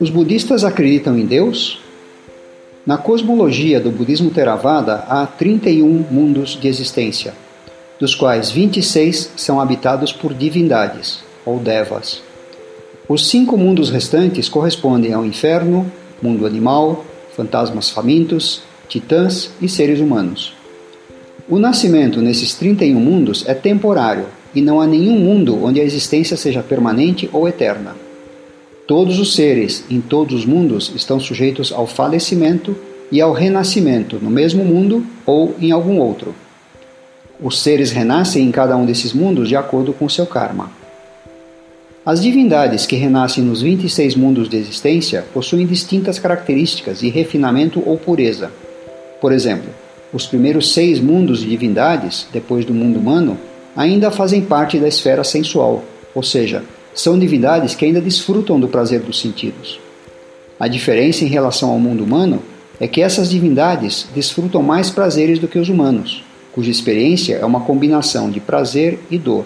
Os budistas acreditam em Deus? Na cosmologia do budismo Theravada há 31 mundos de existência, dos quais 26 são habitados por divindades, ou devas. Os cinco mundos restantes correspondem ao inferno, mundo animal, fantasmas famintos, titãs e seres humanos. O nascimento nesses 31 mundos é temporário e não há nenhum mundo onde a existência seja permanente ou eterna. Todos os seres em todos os mundos estão sujeitos ao falecimento e ao renascimento no mesmo mundo ou em algum outro. Os seres renascem em cada um desses mundos de acordo com seu karma. As divindades que renascem nos 26 mundos de existência possuem distintas características de refinamento ou pureza. Por exemplo, os primeiros seis mundos de divindades, depois do mundo humano, ainda fazem parte da esfera sensual, ou seja, são divindades que ainda desfrutam do prazer dos sentidos. A diferença em relação ao mundo humano é que essas divindades desfrutam mais prazeres do que os humanos, cuja experiência é uma combinação de prazer e dor.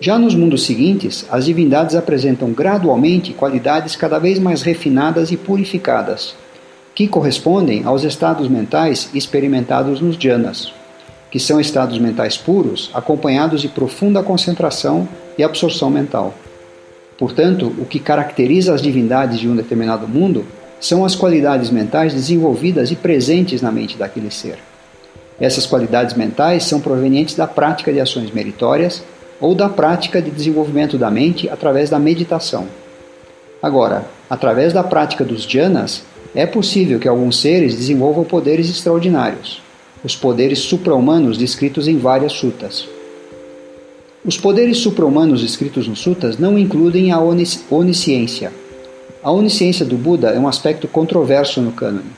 Já nos mundos seguintes, as divindades apresentam gradualmente qualidades cada vez mais refinadas e purificadas, que correspondem aos estados mentais experimentados nos jhanas, que são estados mentais puros acompanhados de profunda concentração e absorção mental. Portanto, o que caracteriza as divindades de um determinado mundo são as qualidades mentais desenvolvidas e presentes na mente daquele ser. Essas qualidades mentais são provenientes da prática de ações meritórias ou da prática de desenvolvimento da mente através da meditação. Agora, através da prática dos jhanas, é possível que alguns seres desenvolvam poderes extraordinários, os poderes supra-humanos descritos em várias sutas. Os poderes supra-humanos descritos nos sutas não incluem a onisciência. A onisciência do Buda é um aspecto controverso no cânone.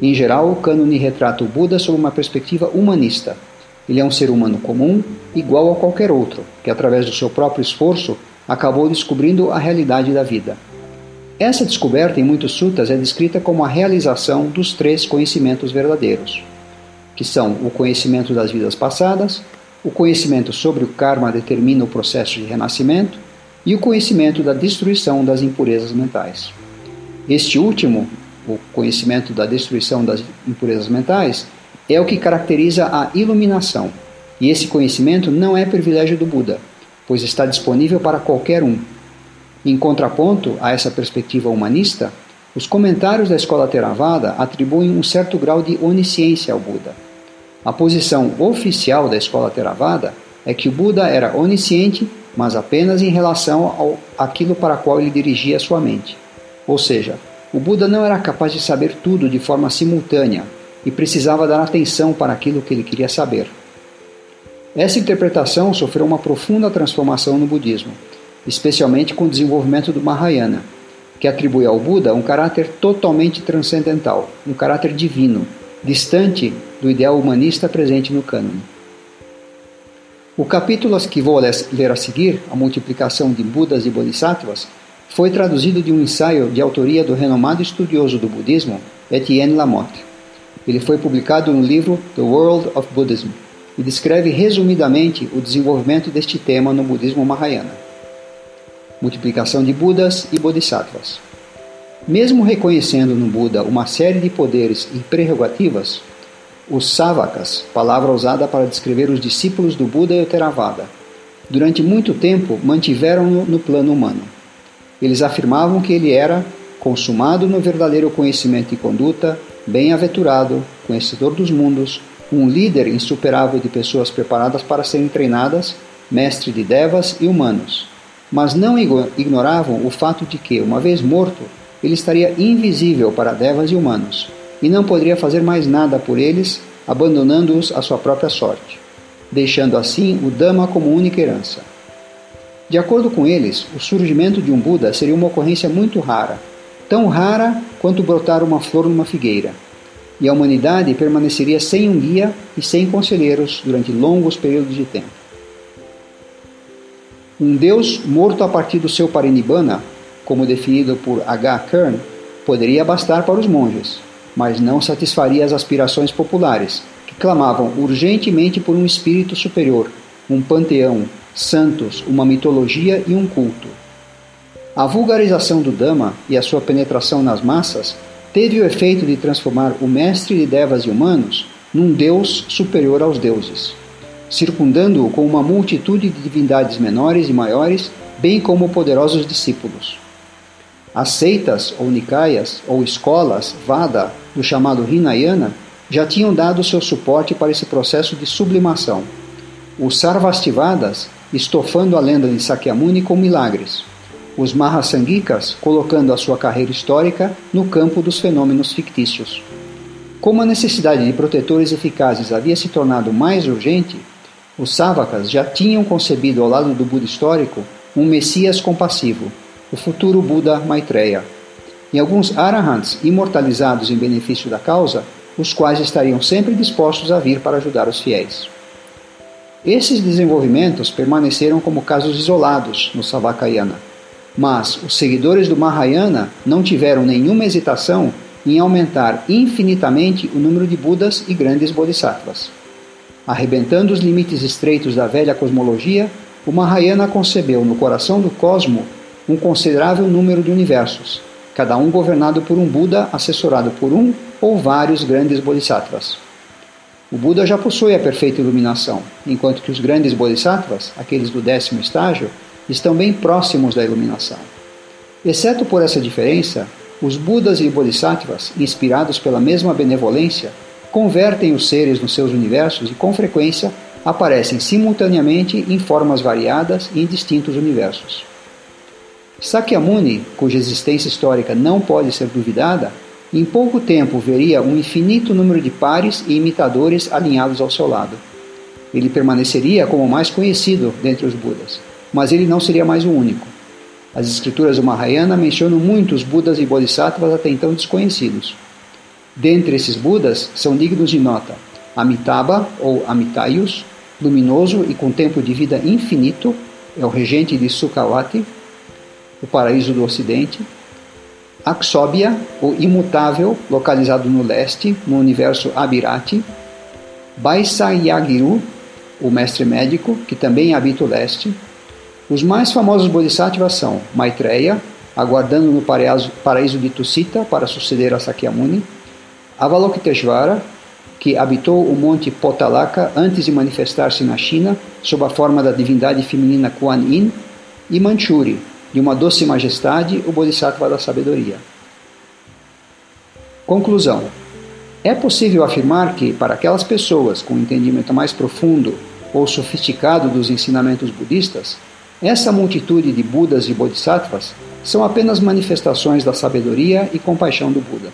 Em geral, o cânone retrata o Buda sob uma perspectiva humanista. Ele é um ser humano comum, igual a qualquer outro, que através do seu próprio esforço acabou descobrindo a realidade da vida. Essa descoberta em muitos sutas é descrita como a realização dos três conhecimentos verdadeiros, que são o conhecimento das vidas passadas, o conhecimento sobre o karma determina o processo de renascimento e o conhecimento da destruição das impurezas mentais. Este último, o conhecimento da destruição das impurezas mentais, é o que caracteriza a iluminação. E esse conhecimento não é privilégio do Buda, pois está disponível para qualquer um. Em contraponto a essa perspectiva humanista, os comentários da escola Theravada atribuem um certo grau de onisciência ao Buda. A posição oficial da escola Theravada é que o Buda era onisciente, mas apenas em relação ao aquilo para qual ele dirigia sua mente. Ou seja, o Buda não era capaz de saber tudo de forma simultânea e precisava dar atenção para aquilo que ele queria saber. Essa interpretação sofreu uma profunda transformação no budismo, especialmente com o desenvolvimento do Mahayana, que atribui ao Buda um caráter totalmente transcendental, um caráter divino, distante do ideal humanista presente no cânone. O capítulo que vou ler a seguir, A Multiplicação de Budas e Bodhisattvas, foi traduzido de um ensaio de autoria do renomado estudioso do budismo, Etienne Lamotte. Ele foi publicado no livro The World of Buddhism e descreve resumidamente o desenvolvimento deste tema no budismo Mahayana. Multiplicação de Budas e Bodhisattvas. Mesmo reconhecendo no Buda uma série de poderes e prerrogativas, os Savakas, palavra usada para descrever os discípulos do Buda e o Theravada, durante muito tempo mantiveram-no no plano humano. Eles afirmavam que ele era consumado no verdadeiro conhecimento e conduta, bem-aventurado, conhecedor dos mundos, um líder insuperável de pessoas preparadas para serem treinadas, mestre de devas e humanos. Mas não ignoravam o fato de que, uma vez morto, ele estaria invisível para devas e humanos, e não poderia fazer mais nada por eles, abandonando-os à sua própria sorte, deixando assim o Dhamma como única herança. De acordo com eles, o surgimento de um Buda seria uma ocorrência muito rara, tão rara quanto brotar uma flor numa figueira, e a humanidade permaneceria sem um guia e sem conselheiros durante longos períodos de tempo. Um Deus morto a partir do seu parinibbana como definido por H. Kern, poderia bastar para os monges, mas não satisfaria as aspirações populares, que clamavam urgentemente por um espírito superior, um panteão, santos, uma mitologia e um culto. A vulgarização do Dhamma e a sua penetração nas massas teve o efeito de transformar o mestre de devas e humanos num deus superior aos deuses, circundando-o com uma multitude de divindades menores e maiores, bem como poderosos discípulos. As seitas ou nikayas ou escolas Vada do chamado Hinayana já tinham dado seu suporte para esse processo de sublimação. Os Sarvastivadas estofando a lenda de Sakyamuni com milagres. Os Mahasangikas colocando a sua carreira histórica no campo dos fenômenos fictícios. Como a necessidade de protetores eficazes havia se tornado mais urgente, os Savakas já tinham concebido ao lado do Buda histórico um Messias compassivo, o futuro Buda Maitreya, e alguns Arahants imortalizados em benefício da causa, os quais estariam sempre dispostos a vir para ajudar os fiéis. Esses desenvolvimentos permaneceram como casos isolados no Savakayana, mas os seguidores do Mahayana não tiveram nenhuma hesitação em aumentar infinitamente o número de Budas e grandes Bodhisattvas. Arrebentando os limites estreitos da velha cosmologia, o Mahayana concebeu no coração do cosmo um considerável número de universos, cada um governado por um Buda assessorado por um ou vários grandes Bodhisattvas. O Buda já possui a perfeita iluminação, enquanto que os grandes Bodhisattvas, aqueles do décimo estágio, estão bem próximos da iluminação. Exceto por essa diferença, os Budas e Bodhisattvas, inspirados pela mesma benevolência, convertem os seres nos seus universos e, com frequência, aparecem simultaneamente em formas variadas em distintos universos. Sakyamuni, cuja existência histórica não pode ser duvidada, em pouco tempo veria um infinito número de pares e imitadores alinhados ao seu lado. Ele permaneceria como o mais conhecido dentre os Budas, mas ele não seria mais o único. As escrituras do Mahayana mencionam muitos Budas e Bodhisattvas até então desconhecidos. Dentre esses Budas são dignos de nota Amitabha ou Amitayus, luminoso e com tempo de vida infinito, é o regente de Sukhavati, o paraíso do Ocidente. Aksobia, o imutável, localizado no leste, no universo Abirati. Baisayagiru, o mestre médico, que também habita o leste. Os mais famosos bodhisattvas são Maitreya, aguardando no paraíso de Tusita para suceder a Sakyamuni, Avalokiteshvara, que habitou o monte Potalaka antes de manifestar-se na China sob a forma da divindade feminina Kuan Yin, e Manchuri, de uma doce majestade, o Bodhisattva da sabedoria. Conclusão: É possível afirmar que, para aquelas pessoas com entendimento mais profundo ou sofisticado dos ensinamentos budistas, essa multitude de Budas e Bodhisattvas são apenas manifestações da sabedoria e compaixão do Buda.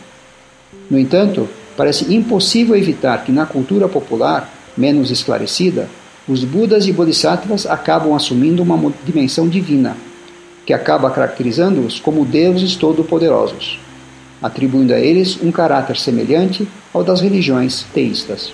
No entanto, parece impossível evitar que na cultura popular, menos esclarecida, os Budas e Bodhisattvas acabam assumindo uma dimensão divina, que acaba caracterizando-os como deuses todo-poderosos, atribuindo a eles um caráter semelhante ao das religiões teístas.